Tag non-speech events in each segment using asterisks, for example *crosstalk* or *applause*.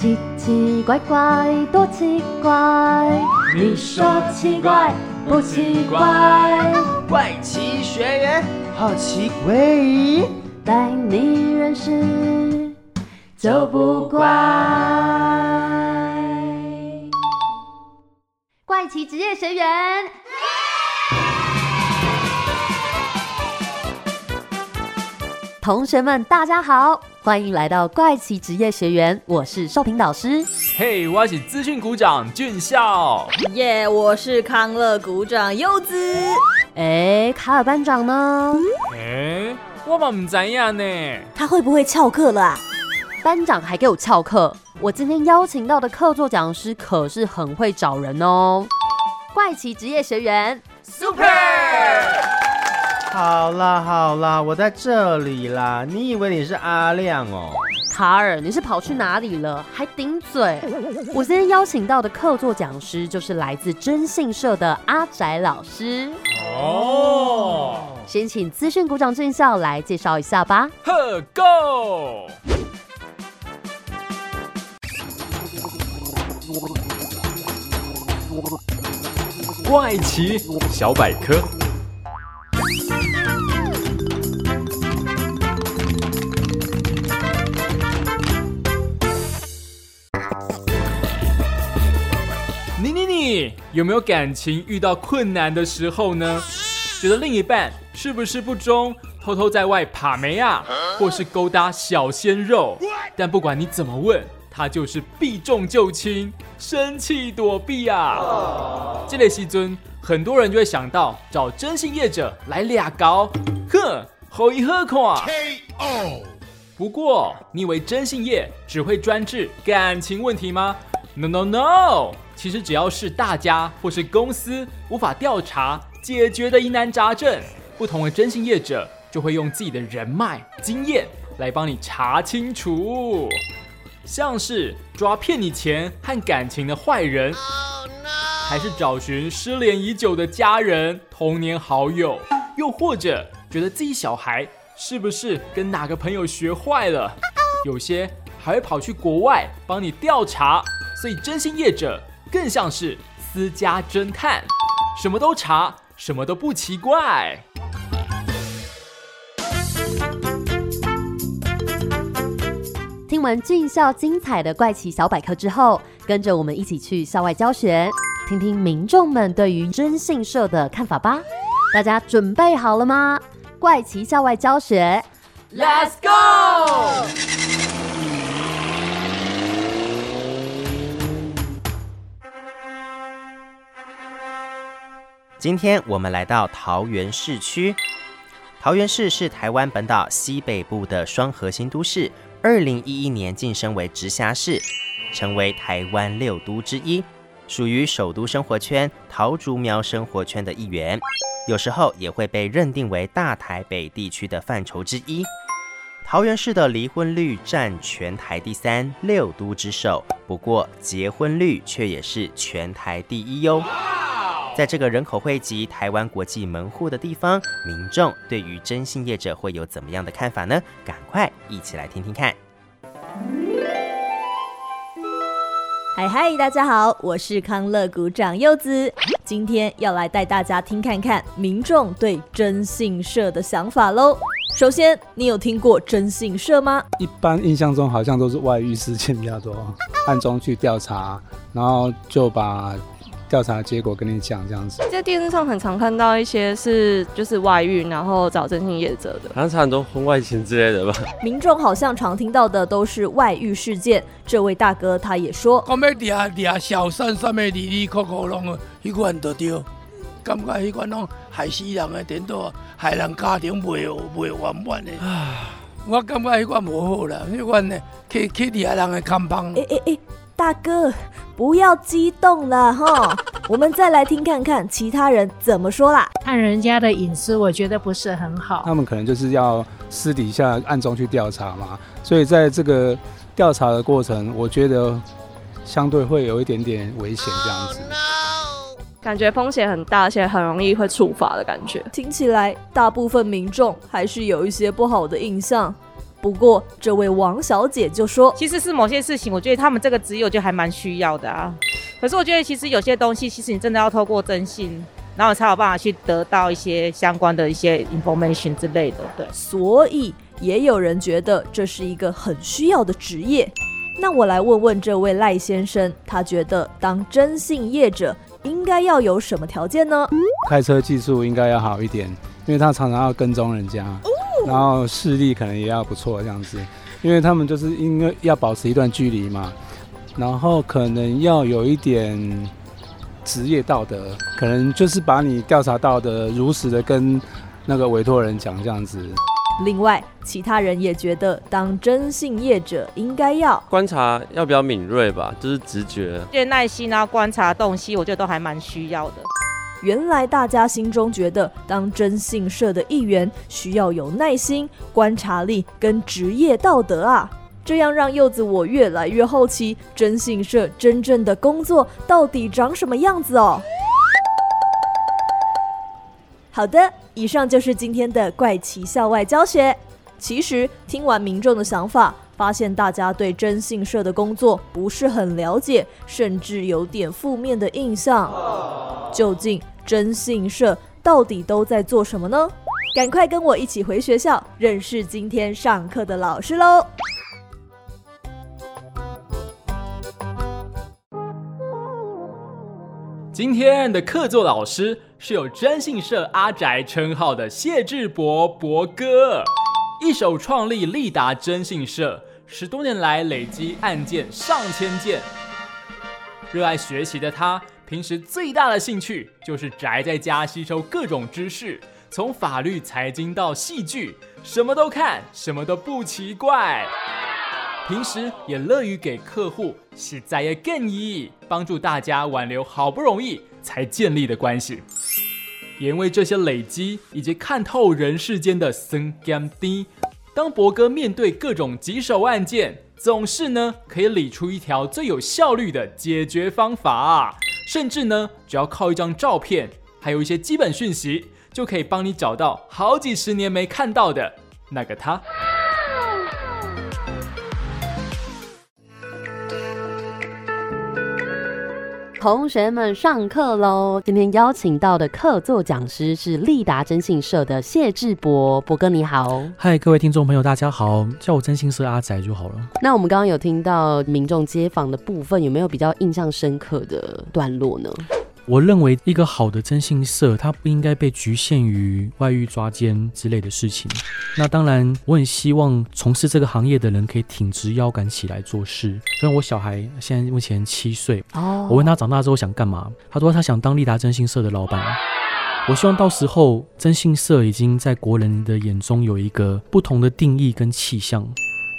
奇奇怪怪，多奇怪！你说奇怪不奇怪？怪奇学员好奇怪，带你认识就不怪。怪奇职业学员，同学们大家好，欢迎来到怪奇职业学员，我是少平导师。嘿，我是资讯股长俊孝。耶，我是康乐股长柚子。哎，卡尔班长呢？哎，我嘛唔知呀呢。他会不会翘课了啊？班长还给我翘课。我今天邀请到的客座讲师可是很会找人哦。怪奇职业学员，Super！好啦好啦，我在这里啦。你以为你是阿亮哦？卡尔，你是跑去哪里了？还顶嘴！我今天邀请到的客座讲师就是来自征信社的阿宅老师。哦，先请资讯股长俊孝来介绍一下吧。呵，Go！怪奇小百科。你你你有没有感情遇到困难的时候呢？觉得另一半是不是不忠，偷偷在外爬梅啊，或是勾搭小鲜肉？但不管你怎么问，他就是避重就轻，生气躲避啊。这类戏尊，很多人就会想到找征信业者来俩搞，哼，好一喝垮。不过，你以为征信业只会专治感情问题吗？No No No！其实只要是大家或是公司无法调查解决的疑难杂症，不同的征信业者就会用自己的人脉经验来帮你查清楚。像是抓骗你钱和感情的坏人，还是找寻失联已久的家人、童年好友，又或者觉得自己小孩是不是跟哪个朋友学坏了，*laughs* 有些还会跑去国外帮你调查。所以征信业者更像是私家侦探，什么都查，什么都不奇怪。听完俊校精彩的怪奇小百科之后，跟着我们一起去校外教学，听听民众们对于征信社的看法吧。大家准备好了吗？怪奇校外教学，Let's go！今天我们来到桃园市区。桃园市是台湾本岛西北部的双核心都市。二零一一年晋升为直辖市，成为台湾六都之一，属于首都生活圈桃竹苗生活圈的一员。有时候也会被认定为大台北地区的范畴之一。桃园市的离婚率占全台第三，六都之首。不过结婚率却也是全台第一哟。在这个人口汇集、台湾国际门户的地方，民众对于征信业者会有怎么样的看法呢？赶快一起来听听看。嗨嗨，大家好，我是康乐股长柚子，今天要来带大家听看看民众对征信社的想法喽。首先，你有听过征信社吗？一般印象中好像都是外遇事件比较多，暗中去调查，然后就把。调查结果跟你讲这样子，在电视上很常看到一些是就是外遇，然后找征信业者的，好像很多婚外情之类的吧。民众好像常听到的都是外遇事件。这位大哥他也说，讲要抓抓小三三的里里扣扣拢，一款都丢，感觉一款拢害死人的，顶多害人家庭袂袂完满的。我感觉一款无好啦，一款呢去去抓人的看帮。哎哎哎。大哥，不要激动了哈，*laughs* 我们再来听看看其他人怎么说啦。看人家的隐私，我觉得不是很好。他们可能就是要私底下暗中去调查嘛，所以在这个调查的过程，我觉得相对会有一点点危险这样子。感觉风险很大，而且很容易会处罚的感觉。听起来，大部分民众还是有一些不好的印象。不过，这位王小姐就说，其实是某些事情，我觉得他们这个职业，就还蛮需要的啊。可是我觉得，其实有些东西，其实你真的要透过征信，然后才有办法去得到一些相关的一些 information 之类的。对，所以也有人觉得这是一个很需要的职业。那我来问问这位赖先生，他觉得当征信业者应该要有什么条件呢？开车技术应该要好一点，因为他常常要跟踪人家，然后视力可能也要不错这样子，因为他们就是因为要保持一段距离嘛，然后可能要有一点职业道德，可能就是把你调查到的如实的跟那个委托人讲这样子。另外，其他人也觉得当征信业者应该要观察要比较敏锐吧，就是直觉，对耐心啊，观察洞悉，我觉得都还蛮需要的。原来大家心中觉得当征信社的一员需要有耐心、观察力跟职业道德啊，这样让柚子我越来越好奇，征信社真正的工作到底长什么样子哦。好的，以上就是今天的怪奇校外教学。其实听完民众的想法，发现大家对征信社的工作不是很了解，甚至有点负面的印象。究竟征信社到底都在做什么呢？赶快跟我一起回学校，认识今天上课的老师喽！今天的客座老师是有征信社阿宅称号的谢志博博哥，一手创立利达征信社，十多年来累积案件上千件。热爱学习的他，平时最大的兴趣就是宅在家吸收各种知识，从法律、财经到戏剧，什么都看，什么都不奇怪。平时也乐于给客户洗在也更意，帮助大家挽留好不容易才建立的关系。也因为这些累积以及看透人世间的深甘低，当博哥面对各种棘手案件，总是呢可以理出一条最有效率的解决方法，甚至呢只要靠一张照片，还有一些基本讯息，就可以帮你找到好几十年没看到的那个他。同学们上课喽！今天邀请到的客座讲师是利达征信社的谢志博，博哥你好。嗨，各位听众朋友，大家好，叫我征信社阿仔就好了。那我们刚刚有听到民众街访的部分，有没有比较印象深刻的段落呢？我认为一个好的征信社，它不应该被局限于外遇、抓奸之类的事情。那当然，我很希望从事这个行业的人可以挺直腰杆起来做事。虽然我小孩现在目前七岁，哦，我问他长大之后想干嘛，他说他想当利达征信社的老板。我希望到时候征信社已经在国人的眼中有一个不同的定义跟气象。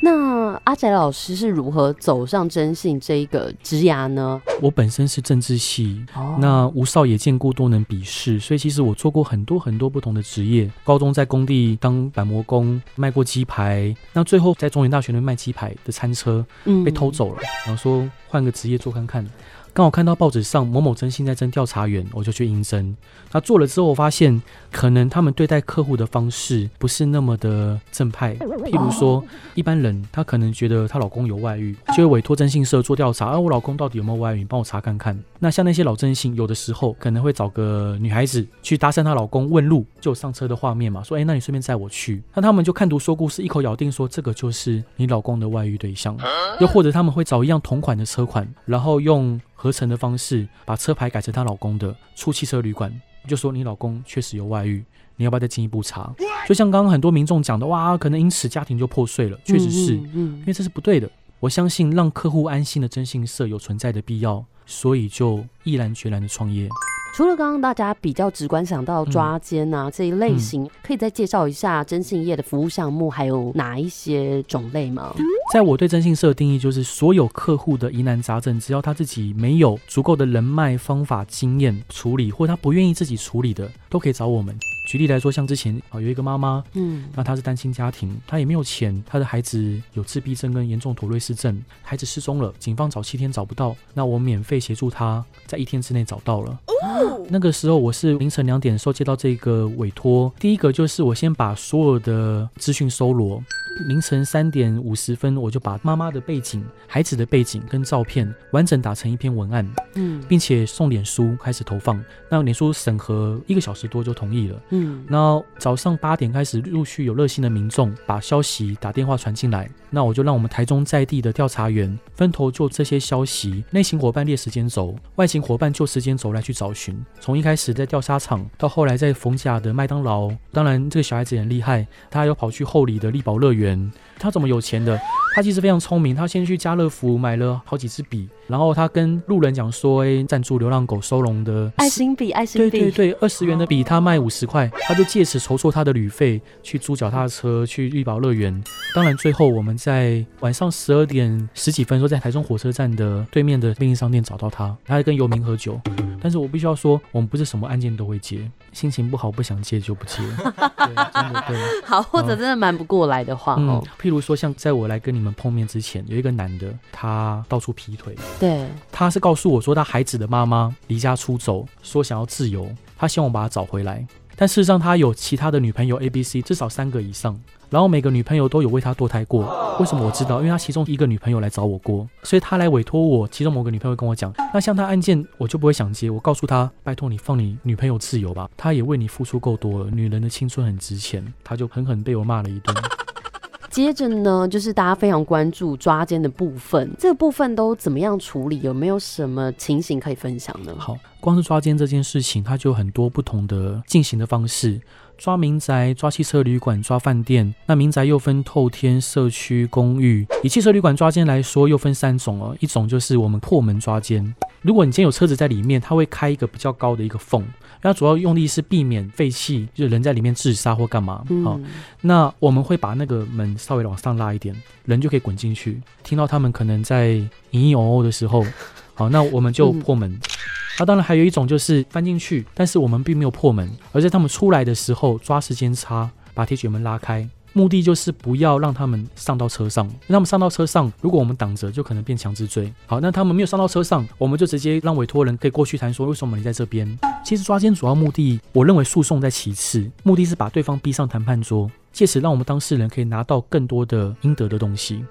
那阿仔老师是如何走上征信这一个职涯呢？我本身是政治系，那吴少也见过多能笔试，所以其实我做过很多很多不同的职业。高中在工地当板模工，卖过鸡排，那最后在中原大学那卖鸡排的餐车被偷走了，然后说换个职业做看看。刚好看到报纸上某某征信在征调查员，我就去应征。那做了之后，我发现可能他们对待客户的方式不是那么的正派。譬如说，一般人她可能觉得她老公有外遇，就会委托征信社做调查，啊，我老公到底有没有外遇？你帮我查看看。那像那些老征信，有的时候可能会找个女孩子去搭讪她老公问路，就上车的画面嘛，说，哎，那你顺便载我去。那他们就看图说故事，一口咬定说这个就是你老公的外遇对象。又或者他们会找一样同款的车款，然后用。合成的方式把车牌改成她老公的，出汽车旅馆就说你老公确实有外遇，你要不要再进一步查？就像刚刚很多民众讲的，哇，可能因此家庭就破碎了，确实是，因为这是不对的。我相信让客户安心的征信社有存在的必要，所以就毅然决然的创业。除了刚刚大家比较直观想到抓奸啊这一类型，可以再介绍一下征信业的服务项目还有哪一些种类吗？在我对征信社的定义，就是所有客户的疑难杂症，只要他自己没有足够的人脉、方法、经验处理，或他不愿意自己处理的，都可以找我们。举例来说，像之前啊有一个妈妈，嗯，那她是单亲家庭，她也没有钱，她的孩子有自闭症跟严重妥瑞氏症，孩子失踪了，警方找七天找不到，那我免费协助她在一天之内找到了。那个时候我是凌晨两点的时候接到这个委托，第一个就是我先把所有的资讯搜罗，凌晨三点五十分，我就把妈妈的背景、孩子的背景跟照片完整打成一篇文案，嗯并且送脸书开始投放。那脸书审核一个小时多就同意了。嗯那早上八点开始，陆续有热心的民众把消息打电话传进来，那我就让我们台中在地的调查员分头就这些消息，内勤伙伴列时间轴，外勤伙伴就时间轴来去找寻。从一开始在钓沙场，到后来在逢甲的麦当劳，当然这个小孩子也很厉害，他还有跑去后里的力宝乐园。他怎么有钱的？他其实非常聪明，他先去家乐福买了好几支笔，然后他跟路人讲说：“哎，赞助流浪狗收容的爱心笔，爱心笔，对对对，二十元的笔他卖五十块，他就借此筹措他的旅费，去租脚踏车去绿宝乐园。当然，最后我们在晚上十二点十几分，说在台中火车站的对面的便利商店找到他，他还跟游民喝酒。但是我必须要说，我们不是什么案件都会接，心情不好不想接就不接。对，真的对。*laughs* 好，或者真的瞒不过来的话，嗯哦，，譬如说，像在我来跟你们碰面之前，有一个男的，他到处劈腿，对，他是告诉我说，他孩子的妈妈离家出走，说想要自由，他希望我把他找回来。但事实上，他有其他的女朋友 A、B、C，至少三个以上。然后每个女朋友都有为他堕胎过。为什么我知道？因为他其中一个女朋友来找我过，所以他来委托我，其中某个女朋友跟我讲，那像他案件我就不会想接。我告诉他，拜托你放你女朋友自由吧，他也为你付出够多了，女人的青春很值钱。他就狠狠被我骂了一顿。接着呢，就是大家非常关注抓奸的部分，这个部分都怎么样处理？有没有什么情形可以分享呢？好，光是抓奸这件事情，它就有很多不同的进行的方式。抓民宅、抓汽车旅馆、抓饭店，那民宅又分透天、社区、公寓。以汽车旅馆抓奸来说，又分三种哦。一种就是我们破门抓奸，如果你今天有车子在里面，它会开一个比较高的一个缝，那主要用力是避免废气，就是人在里面自杀或干嘛。好、嗯，那我们会把那个门稍微往上拉一点，人就可以滚进去。听到他们可能在隐隐哦哦的时候，好，那我们就破门。那、当然还有一种就是翻进去，但是我们并没有破门，而在他们出来的时候抓时间差，把铁卷门拉开。目的就是不要让他们上到车上，让他们上到车上，如果我们挡着，就可能变强制追。好，那他们没有上到车上，我们就直接让委托人可以过去谈说，为什么你在这边？其实抓奸主要目的，我认为诉讼在其次，目的是把对方逼上谈判桌，借此让我们当事人可以拿到更多的应得的东西。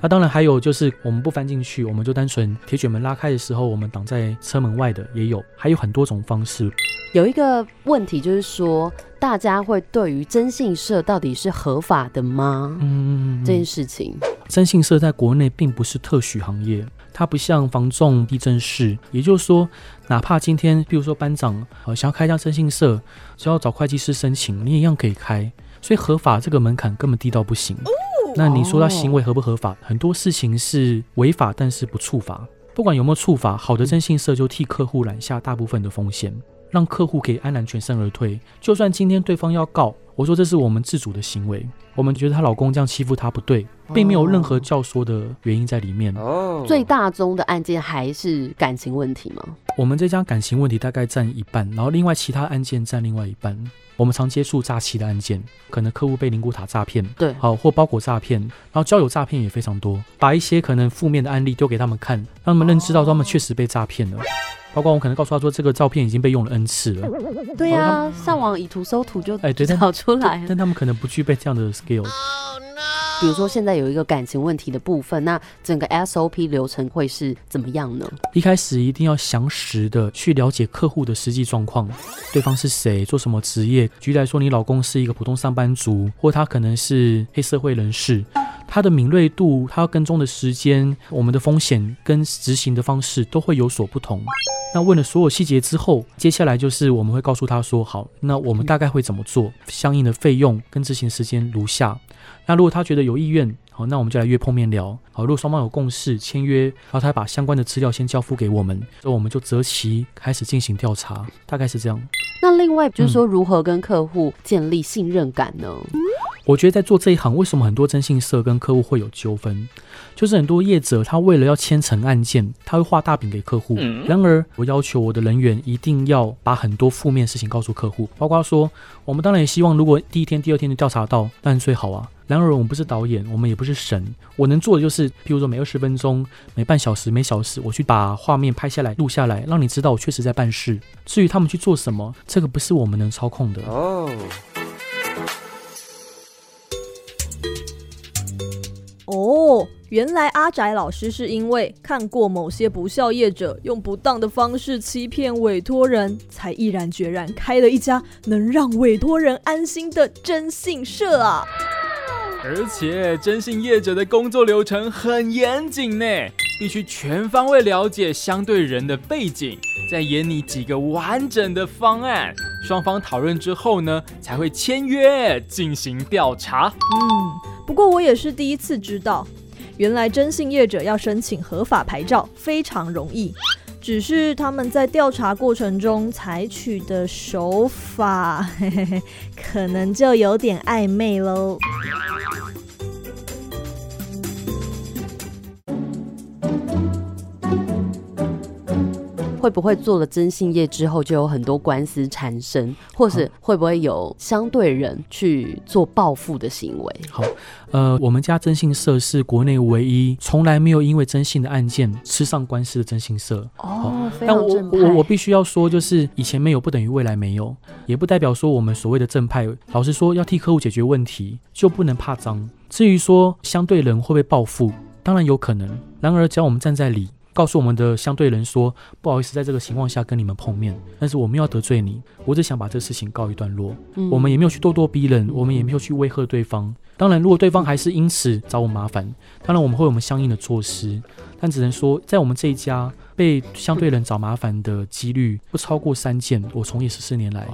那当然还有就是我们不翻进去，我们就单纯铁卷门拉开的时候，我们挡在车门外的也有，还有很多种方式。有一个问题就是说，大家会对于征信社到底是合法的吗？嗯，这件事情，征信社在国内并不是特许行业，它不像防重、地震室，也就是说，哪怕今天，比如说班长呃想要开一家征信社，只要找会计师申请，你也一样可以开。所以合法这个门槛根本低到不行。那你说他行为合不合法？很多事情是违法，但是不处罚。不管有没有处罚，好的征信社就替客户揽下大部分的风险，让客户可以安然全身而退。就算今天对方要告，我说这是我们自主的行为，我们觉得她老公这样欺负她不对，并没有任何教唆的原因在里面。哦，最大宗的案件还是感情问题吗？我们这家感情问题大概占一半，然后另外其他案件占另外一半。我们常接触诈欺的案件，可能客户被灵骨塔诈骗，对好或包裹诈骗，然后交友诈骗也非常多，把一些可能负面的案例丢给他们看，让他们认知到他们确实被诈骗了。包括我可能告诉他说，这个照片已经被用了 N 次了，对呀、上网以图搜图就哎，找出来了。但他们可能不具备这样的 skill。比如说现在有一个感情问题的部分，那整个 SOP 流程会是怎么样呢？一开始一定要详实的去了解客户的实际状况，对方是谁，做什么职业。举例来说，你老公是一个普通上班族，或他可能是黑社会人士，他的敏锐度、它要跟踪的时间、我们的风险跟执行的方式都会有所不同。那问了所有细节之后，接下来就是我们会告诉他说，好，那我们大概会怎么做，相应的费用跟执行时间如下。那如果他觉得有意愿，好，那我们就来约碰面聊。好，如果双方有共识，签约，然后他把相关的资料先交付给我们，所以我们就择期开始进行调查，大概是这样。那另外就是说，如何跟客户建立信任感呢？我觉得在做这一行，为什么很多征信社跟客户会有纠纷？就是很多业者他为了要签成案件，他会画大饼给客户。然而，我要求我的人员一定要把很多负面事情告诉客户，包括说，我们当然也希望，如果第一天、第二天就调查到，当然最好啊。然而，我们不是导演，我们也不是神，我能做的就是，譬如说每二十分钟、每半小时、每小时，我去把画面拍下来、录下来，让你知道我确实在办事。至于他们去做什么，这个不是我们能操控的。哦，哦，原来阿宅老师是因为看过某些不孝业者用不当的方式欺骗委托人，才毅然决然开了一家能让委托人安心的征信社啊！而且征信业者的工作流程很严谨呢，必须全方位了解相对人的背景，再演拟几个完整的方案，双方讨论之后呢，才会签约进行调查。嗯，不过我也是第一次知道，原来征信业者要申请合法牌照非常容易，只是他们在调查过程中采取的手法，嘿嘿嘿，可能就有点暧昧喽。会不会做了征信业之后就有很多官司产生，或是会不会有相对人去做报复的行为？好，呃，我们家征信社是国内唯一从来没有因为征信的案件吃上官司的征信社。哦，但我。我我必须要说，就是以前没有不等于未来没有，也不代表说我们所谓的正派，老实说要替客户解决问题就不能怕脏。至于说相对人会不会报复，当然有可能。然而，只要我们站在理。告诉我们的相对人说，不好意思，在这个情况下跟你们碰面，但是我没有要得罪你，我只想把这事情告一段落。嗯我们也没有去咄咄逼人，我们也没有去威吓对方。当然，如果对方还是因此找我麻烦，当然我们会有我们相应的措施，但只能说，在我们这一家被相对人找麻烦的几率不超过三件。我从业十四年来，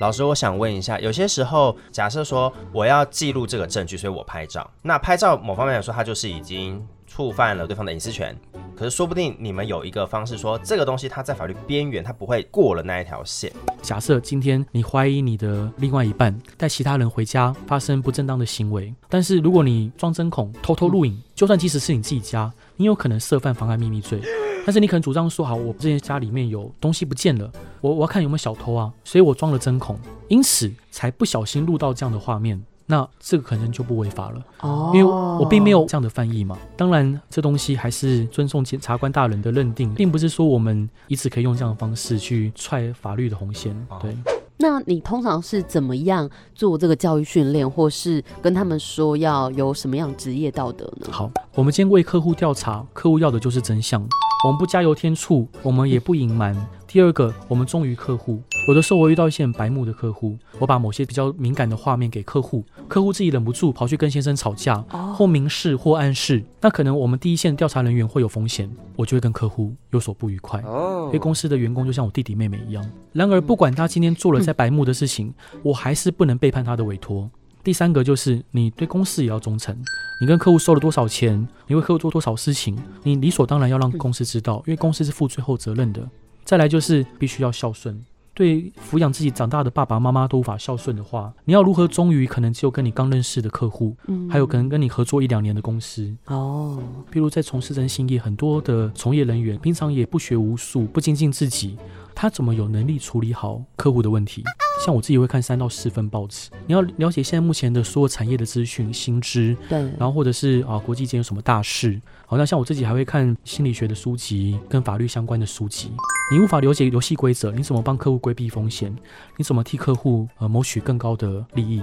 老师，我想问一下，有些时候，假设说我要记录这个证据，所以我拍照。那拍照某方面来说，它就是已经触犯了对方的隐私权。可是说不定你们有一个方式说，这个东西它在法律边缘，它不会过了那一条线。假设今天你怀疑你的另外一半带其他人回家发生不正当的行为，但是如果你装针孔偷偷录影，就算即使是你自己家，你有可能涉犯妨害秘密罪。但是你可能主张说，好，我之前家里面有东西不见了，我我要看有没有小偷啊，所以我装了针孔，因此才不小心录到这样的画面。那这个可能就不违法了，哦因为我并没有这样的翻译嘛。当然，这东西还是尊重检察官大人的认定，并不是说我们以此可以用这样的方式去踹法律的红线。对，那你通常是怎么样做这个教育训练，或是跟他们说要有什么样职业道德呢？好，我们今天为客户调查，客户要的就是真相，我们不加油添醋，我们也不隐瞒。第二个，我们忠于客户。有的时候我遇到一些很白目的客户，我把某些比较敏感的画面给客户，客户自己忍不住跑去跟先生吵架，或明示或暗示，那可能我们第一线调查人员会有风险，我就会跟客户有所不愉快。因为公司的员工就像我弟弟妹妹一样。然而，不管他今天做了再白目的事情，我还是不能背叛他的委托。第三个就是你对公司也要忠诚，你跟客户收了多少钱，你为客户做多少事情，你理所当然要让公司知道，因为公司是负最后责任的。再来就是必须要孝顺，对抚养自己长大的爸爸妈妈都无法孝顺的话，你要如何忠于可能只有跟你刚认识的客户，嗯。还有可能跟你合作一两年的公司。哦，譬如在从事征信业，很多的从业人员平常也不学无术，不精进自己，他怎么有能力处理好客户的问题？像我自己会看三到四份报纸，你要了解现在目前的所有产业的资讯、新知，对，然后或者是啊国际间有什么大事。好，那像我自己还会看心理学的书籍跟法律相关的书籍。你无法了解游戏规则，你怎么帮客户规避风险？你怎么替客户呃谋取更高的利益？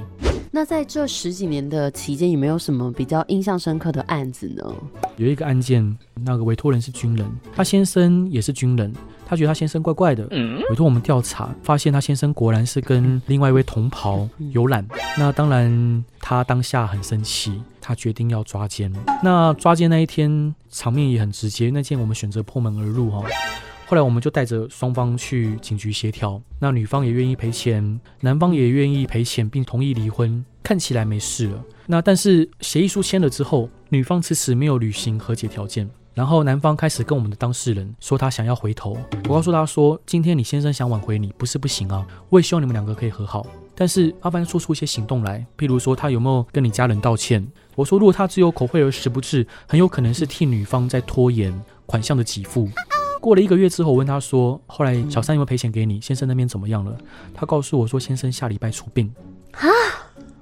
那在这十几年的期间，有没有什么比较印象深刻的案子呢？有一个案件，那个委托人是军人，他先生也是军人，他觉得他先生怪怪的，委托我们调查，发现他先生果然是跟另外一位同袍游览。那当然，他当下很生气，他决定要抓奸。那抓奸那一天，场面也很直接，那天我们选择破门而入哈。后来我们就带着双方去警局协调，那女方也愿意赔钱，男方也愿意赔钱，并同意离婚，看起来没事了。那但是协议书签了之后，女方迟迟没有履行和解条件，然后男方开始跟我们的当事人说他想要回头。我告诉他说，今天你先生想挽回你，不是不行啊，我也希望你们两个可以和好。但是阿凡说出一些行动来，譬如说他有没有跟你家人道歉？我说如果他只有口惠而实不至，很有可能是替女方在拖延款项的给付。过了一个月之后，我问他说：“后来小三有没有赔钱给你？先生那边怎么样了？”他告诉我说：“先生下礼拜出殡啊。”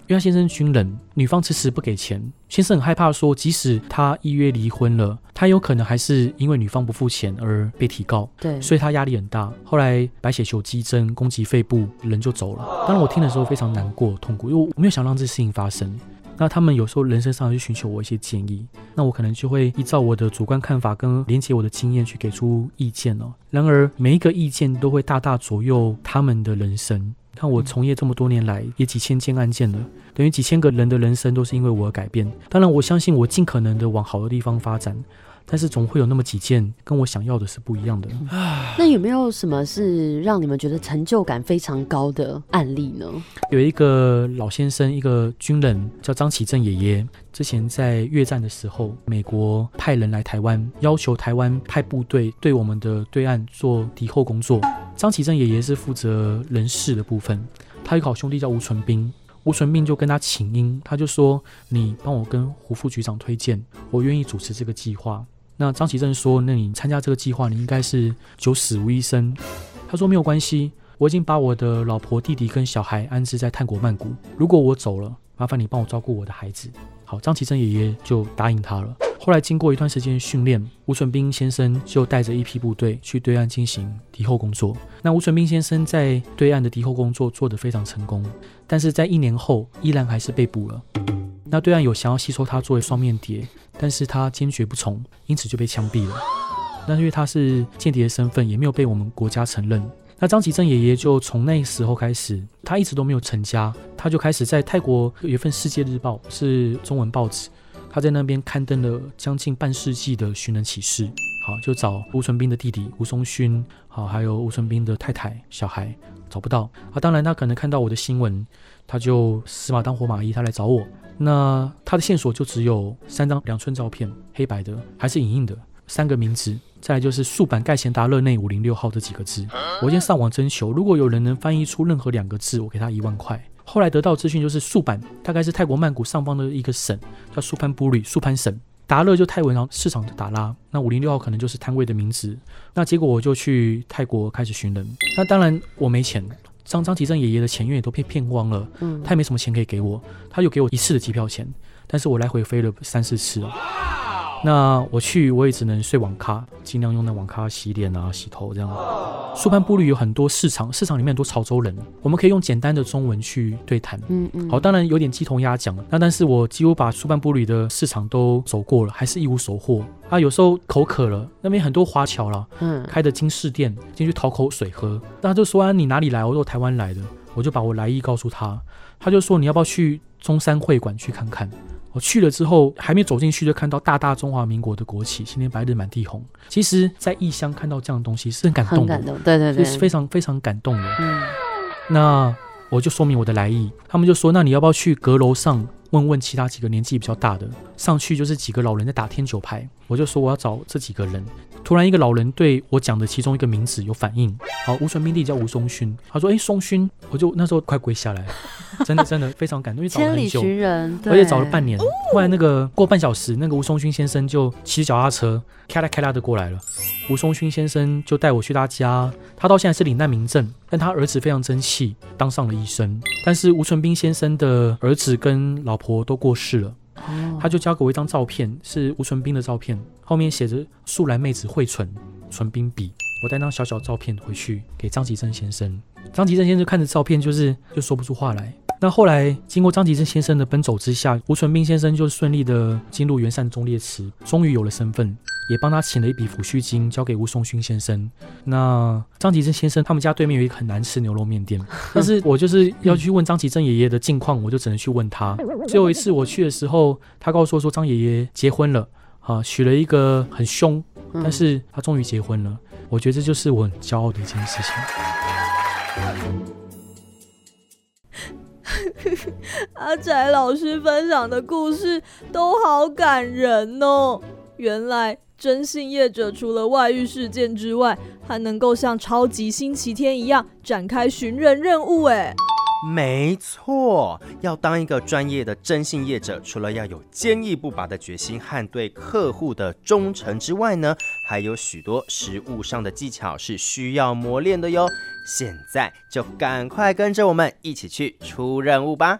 因为先生是军人，女方迟迟不给钱，先生很害怕说，即使他依约离婚了，他有可能还是因为女方不付钱而被提告。对所以他压力很大。后来白血球激增，攻击肺部，人就走了。当然我听的时候非常难过、痛苦，因为我没有想让这事情发生。那他们有时候人生上去寻求我一些建议，那我可能就会依照我的主观看法跟连接我的经验去给出意见哦。然而每一个意见都会大大左右他们的人生。看我从业这么多年来，也几千件案件了，等于几千个人的人生都是因为我而改变。当然，我相信我尽可能的往好的地方发展。但是总会有那么几件跟我想要的是不一样的。*sighs* 那有没有什么是让你们觉得成就感非常高的案例呢？有一个老先生，一个军人叫张启正爷爷。之前在越战的时候，美国派人来台湾，要求台湾派部队对我们的对岸做敌后工作。张启正爷爷是负责人事的部分，他有个好兄弟叫吴纯斌。吴纯斌就跟他请缨，他就说：“你帮我跟胡副局长推荐，我愿意主持这个计划。”那张启正说：“那你参加这个计划，你应该是九死无一生。”他说：“没有关系，我已经把我的老婆、弟弟跟小孩安置在泰国曼谷。如果我走了，麻烦你帮我照顾我的孩子。”好，张启正爷爷就答应他了。后来经过一段时间训练，吴纯斌先生就带着一批部队去对岸进行敌后工作。那吴纯斌先生在对岸的敌后工作做得非常成功，但是在一年后依然还是被捕了。那对岸有想要吸收他作为双面谍。但是他坚决不从，因此就被枪毙了。那因为他是间谍的身份，也没有被我们国家承认。那张启正爷爷就从那时候开始，他一直都没有成家，他就开始在泰国有一份《世界日报》，是中文报纸，他在那边刊登了将近半世纪的寻人启事。好，就找吴存斌的弟弟吴松勋，好，还有吴存斌的太太、小孩，找不到。啊，当然他可能看到我的新闻，他就死马当活马医，他来找我。那他的线索就只有三张两寸照片，黑白的，还是影印的，三个名字，再来就是竖版盖贤达勒内五零六号这几个字。我先上网征求，如果有人能翻译出任何两个字，我给他一万块。后来得到资讯就是竖版大概是泰国曼谷上方的一个省，叫苏潘布里苏潘省。达勒就泰文上市场的达拉，那五零六号可能就是摊位的名字。那结果我就去泰国开始寻人，那当然我没钱。张张吉正爷爷的钱因为都被骗光了，嗯，他也没什么钱可以给我，他就给我一次的机票钱，但是我来回飞了三四次了。那我去我也只能睡网咖，尽量用那网咖洗脸啊、洗头这样。苏潘布吕有很多市场，市场里面很多潮州人，我们可以用简单的中文去对谈。嗯嗯。好，当然有点鸡同鸭讲，那但是我几乎把苏潘布吕的市场都走过了，还是一无所获。啊，有时候口渴了，那边很多华侨了，嗯，开的金饰店进去讨口水喝，那他就说啊，你哪里来？我说台湾来的，我就把我来意告诉他，他就说你要不要去中山会馆去看看？我去了之后，还没走进去就看到大大中华民国的国旗，青天白日满地红。其实，在异乡看到这样的东西是很感动的，对对对，是非常非常感动的。嗯，那我就说明我的来意，他们就说，那你要不要去阁楼上？问问其他几个年纪比较大的，上去就是几个老人在打天九牌，我就说我要找这几个人。突然一个老人对我讲的其中一个名字有反应，好，吴存兵弟叫吴松勋，他说哎松勋，我就那时候快跪下来，*laughs* 真的真的非常感动，因为找了很久，而且找了半年。后来那个过半小时，那个吴松勋先生就骑脚踏车开啦开啦的过来了，吴松勋先生就带我去他家，他到现在是领难民证，但他儿子非常争气，当上了医生。但是吴存兵先生的儿子跟老婆都过世了，他就交给我一张照片，是吴纯斌的照片，后面写着“素来妹子惠纯，纯斌笔”。我带张小小照片回去给张吉正先生，张吉正先生看着照片，就是就说不出话来。那后来经过张吉正先生的奔走之下，吴纯斌先生就顺利的进入元善忠烈祠，终于有了身份。也帮他请了一笔抚恤金，交给吴松勋先生。那张吉正先生他们家对面有一个很难吃牛肉面店，但是我就是要去问张吉正爷爷的近况，我就只能去问他。最后一次我去的时候，他告诉我说张爷爷结婚了，啊，娶了一个很凶，但是他终于结婚了。我觉得这就是我很骄傲的一件事情。*laughs* 阿宅老师分享的故事都好感人哦，原来。真性业者除了外遇事件之外，还能够像超级星期天一样展开寻人任务。哎，没错，要当一个专业的征信业者，除了要有坚毅不拔的决心和对客户的忠诚之外呢，还有许多实务上的技巧是需要磨练的哟。现在就赶快跟着我们一起去出任务吧！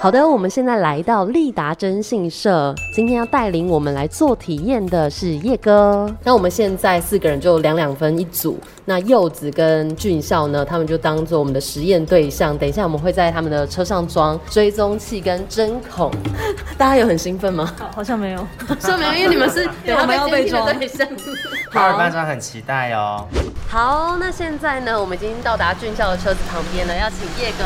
好的，我们现在来到利达征信社，今天要带领我们来做体验的是叶哥。那我们现在四个人就两两分一组，那柚子跟俊孝呢，他们就当做我们的实验对象。等一下我们会在他们的车上装追踪器跟针孔，大家有很兴奋吗？好像没有，*laughs* 说没有，因为你们是 *laughs* 对我们要被装对象。二班长很期待哦。好，那现在呢，我们已经到达俊孝的车子旁边了，要请叶哥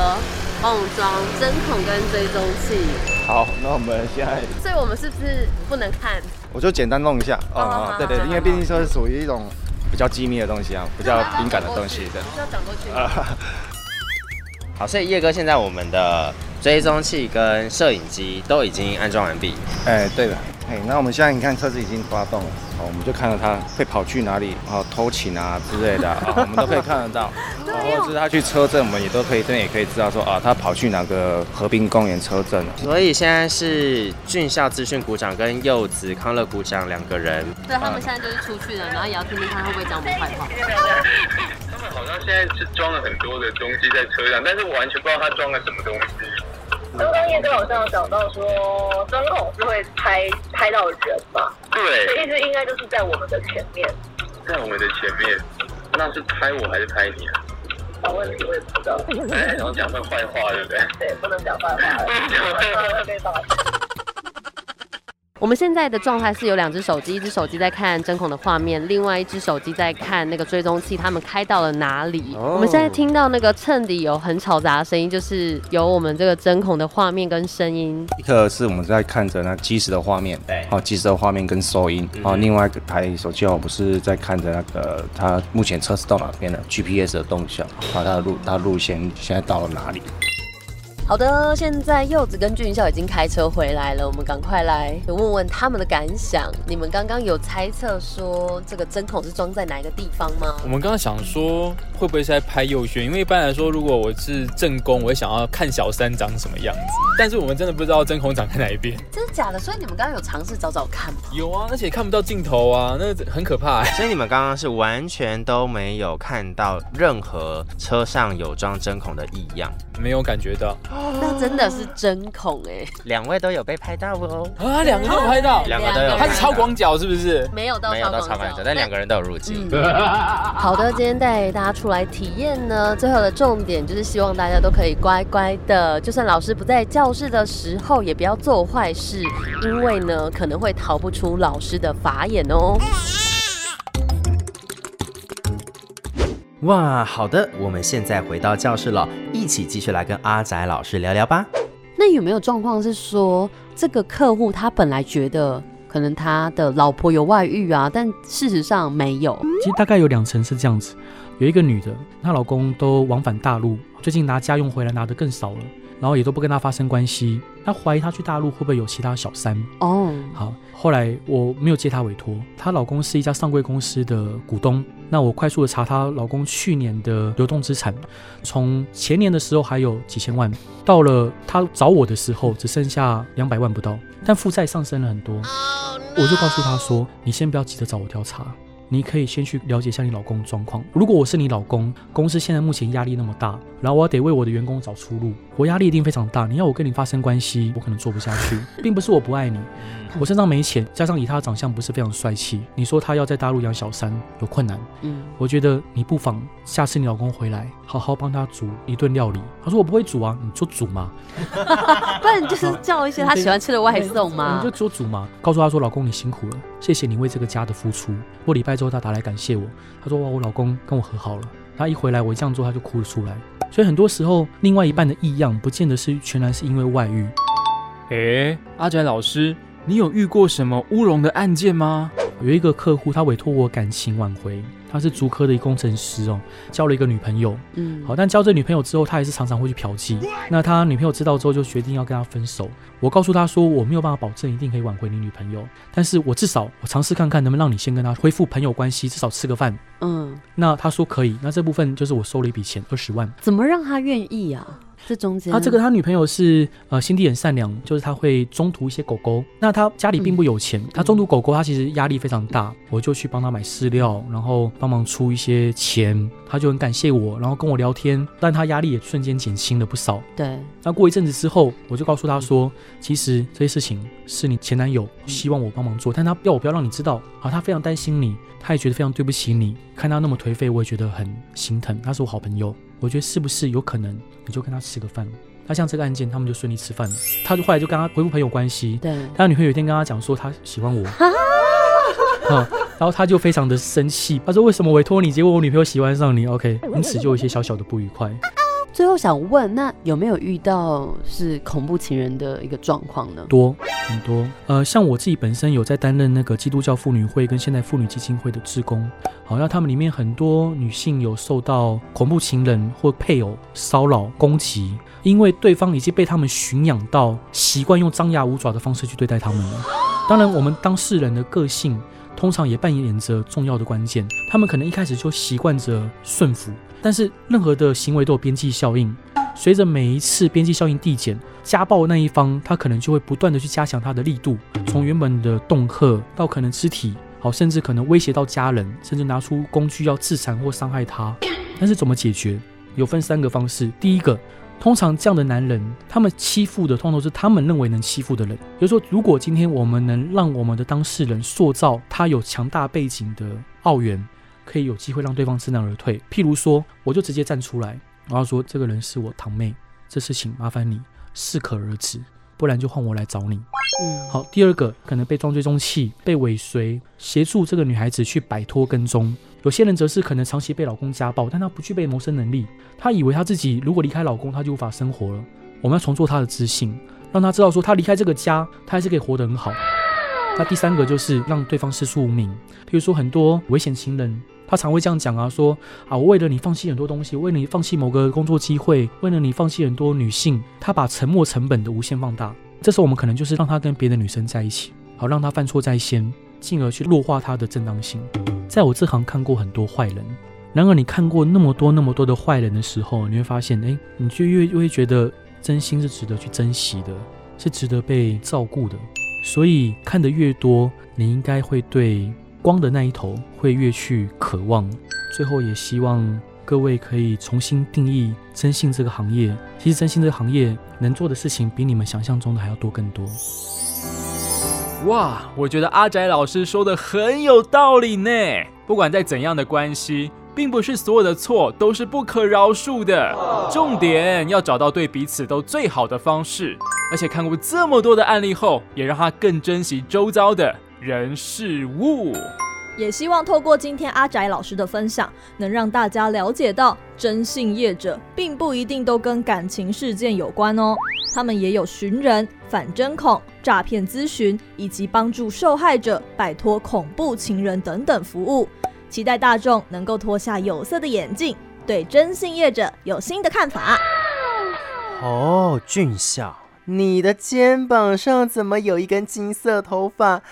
帮我们装针孔跟追踪器。好，那我们现在，所以我们是不是不能看？我就简单弄一下好好啊，对对好，因为毕竟说是属于一种比较机密的东西啊，比较敏感的东西的。要转过去。*laughs* 好，所以叶哥现在我们的追踪器跟摄影机都已经安装完毕。哎，对了，哎，那我们现在你看车子已经发动了，好，我们就看到它会跑去哪里，啊，偷情啊之类的，啊，*laughs* 我们都可以看得到。*laughs* 啊或者是他去车震，我们也都可以，这边也可以知道说啊，他跑去哪个河滨公园车震了。所以现在是俊校资讯股长跟柚子康乐股长两个人。对他们现在就是出去了，然后也要听听看会不会讲我们坏话。*laughs* 他们好像现在是装了很多的东西在车上，但是我完全不知道他装了什么东西。刚刚叶哥好像有讲到说，针孔是会拍拍到人嘛？对，意思应该就是在我们的前面。在我们的前面，那是拍我还是拍你啊？我问题我也不知道。哎，然后讲份坏话，对不对？对，不能讲坏话，讲 *laughs* 坏话会被罚。我们现在的状态是有两只手机，一只手机在看针孔的画面，另外一只手机在看那个追踪器，他们开到了哪里？哦我们现在听到那个衬底有很吵杂的声音，就是有我们这个针孔的画面跟声音。一个是我们在看着那即时的画面，对，好、即时的画面跟收音，好、另外一台手机我不是在看着那个它目前测试到哪边的 GPS 的动向，好、它的路它的路线现在到了哪里？好的，现在柚子跟俊孝已经开车回来了，我们赶快来问问他们的感想。你们刚刚有猜测说这个针孔是装在哪一个地方吗？我们刚刚想说，会不会是在拍右旋？因为一般来说，如果我是正宫，我会想要看小三长什么样子。但是我们真的不知道针孔长在哪一边。真的假的？所以你们刚刚有尝试找找看吗？有啊，而且看不到镜头啊，那很可怕、欸。所以你们刚刚是完全都没有看到任何车上有装针孔的异样，没有感觉到。那真的是针孔哎、两位都有被拍到哦。啊，两个都有拍到，两个都有拍到他是超广角是不是？没有到没有到超广角超广角，但两个人都有入境。好的，今天带大家出来体验呢，最后的重点就是希望大家都可以乖乖的，就算老师不在教室的时候，也不要做坏事，因为呢可能会逃不出老师的法眼哦。哇，好的，我们现在回到教室了，一起继续来跟阿仔老师聊聊吧。那有没有状况是说，这个客户他本来觉得可能他的老婆有外遇啊，但事实上没有？其实大概有两层是这样子，有一个女的，她老公都往返大陆，最近拿家用回来拿的更少了，然后也都不跟她发生关系，她怀疑她去大陆会不会有其他小三？哦，好，后来我没有接她委托，她老公是一家上柜公司的股东。那我快速的查她老公去年的流动资产，从前年的时候还有几千万，到了她找我的时候只剩下两百万不到，但负债上升了很多。我就告诉她说：“你先不要急着找我调查，你可以先去了解一下你老公的状况。如果我是你老公，公司现在目前压力那么大，然后我得为我的员工找出路，我压力一定非常大。你要我跟你发生关系，我可能做不下去，*laughs* 并不是我不爱你。”我身上没钱，加上以他的长相不是非常帅气，你说他要在大陆养小三有困难，嗯，我觉得你不妨下次你老公回来，好好帮他煮一顿料理。他说我不会煮啊，你就煮嘛，*laughs* 不然就是叫一些他喜欢吃的外送嘛 *laughs* 你就。做煮嘛。告诉他说老公你辛苦了，谢谢你为这个家的付出。过礼拜之后他打来感谢我，他说哇我老公跟我和好了。他一回来我这样做他就哭了出来。所以很多时候另外一半的异样不见得是全然是因为外遇。诶，阿宅老师，你有遇过什么乌龙的案件吗？有一个客户，他委托我感情挽回，他是足科的一工程师哦，交了一个女朋友，嗯，好，但交这女朋友之后，他还是常常会去嫖妓。那他女朋友知道之后，就决定要跟他分手。我告诉他说，我没有办法保证一定可以挽回你女朋友，但是我至少我尝试看看能不能让你先跟他恢复朋友关系，至少吃个饭。嗯，那他说可以，那这部分就是我收了一笔钱，二十万。怎么让他愿意啊？这中间他这个他女朋友是呃心地很善良，就是他会中途一些狗狗。那他家里并不有钱，他中途狗狗他其实压力非常大，我就去帮他买饲料，然后帮忙出一些钱，他就很感谢我，然后跟我聊天，但他压力也瞬间减轻了不少。对，那过一阵子之后，我就告诉他说，其实这些事情是你前男友希望我帮忙做，但他要我不要让你知道，好，他非常担心你，他也觉得非常对不起你，看他那么颓废，我也觉得很心疼。他是我好朋友，我觉得是不是有可能你就跟他吃个饭？那像这个案件，他们就顺利吃饭了。他就后来就跟他恢复朋友关系。对，他女朋友有一天跟他讲说他喜欢我，嗯，*laughs* 然后他就非常的生气，他说为什么委托你，结果我女朋友喜欢上你？OK，因此就有一些小小的不愉快。最后想问，那有没有遇到是恐怖情人的一个状况呢？多很多，呃，像我自己本身有在担任那个基督教妇女会跟现代妇女基金会的志工，好，那他们里面很多女性有受到恐怖情人或配偶骚扰攻击，因为对方已经被他们驯养到习惯用张牙舞爪的方式去对待他们了。*gasps* 当然，我们当事人的个性通常也扮演着重要的关键，他们可能一开始就习惯着顺服。但是任何的行为都有边际效应，随着每一次边际效应递减，家暴那一方他可能就会不断的去加强他的力度，从原本的恫吓到可能肢体，好，甚至可能威胁到家人，甚至拿出工具要自残或伤害他。但是怎么解决？有分三个方式。第一个，通常这样的男人，他们欺负的通常是他们认为能欺负的人。比如说，如果今天我们能让我们的当事人塑造他有强大背景的澳元。可以有机会让对方知难而退。譬如说，我就直接站出来，然后说这个人是我堂妹，这事情麻烦你适可而止，不然就换我来找你。嗯，好。第二个可能被装追踪器、被尾随，协助这个女孩子去摆脱跟踪。有些人则是可能长期被老公家暴，但她不具备谋生能力，她以为她自己如果离开老公，她就无法生活了。我们要重做她的自信，让她知道说她离开这个家，她还是可以活得很好。那第三个就是让对方失出无名，譬如说很多危险情人。他常会这样讲啊，说啊，我为了你放弃很多东西，为了你放弃某个工作机会，为了你放弃很多女性，他把沉默成本的无限放大。这时候我们可能就是让他跟别的女生在一起，好让他犯错在先，进而去弱化他的正当性。在我这行看过很多坏人，然而你看过那么多那么多的坏人的时候，你会发现，哎，你就越越会觉得真心是值得去珍惜的，是值得被照顾的。所以看得越多，你应该会对。光的那一头会越去渴望，最后也希望各位可以重新定义征信这个行业。其实征信这个行业能做的事情比你们想象中的还要多更多。哇，我觉得阿宅老师说的很有道理呢。不管在怎样的关系，并不是所有的错都是不可饶恕的。重点要找到对彼此都最好的方式。而且看过这么多的案例后，也让他更珍惜周遭的。人事物，也希望透过今天阿宅老师的分享，能让大家了解到，征信业者并不一定都跟感情事件有关哦，他们也有寻人、反针孔、诈骗咨询，以及帮助受害者摆脱恐怖情人等等服务。期待大众能够脱下有色的眼镜，对征信业者有新的看法。哦，俊孝，你的肩膀上怎么有一根金色头发？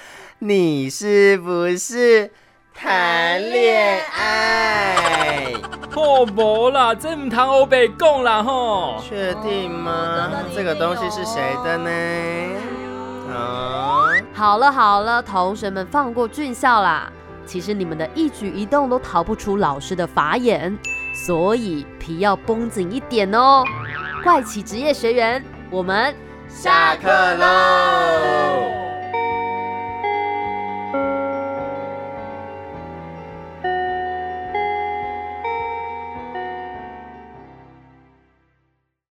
你是不是谈恋爱？哦，无啦，这唔谈欧北讲啦吼。确定吗？这个东西是谁的呢？啊！好了好了，同学们放过俊孝啦。其实你们的一举一动都逃不出老师的法眼，所以皮要绷紧一点哦。怪奇职业学员，我们下课喽。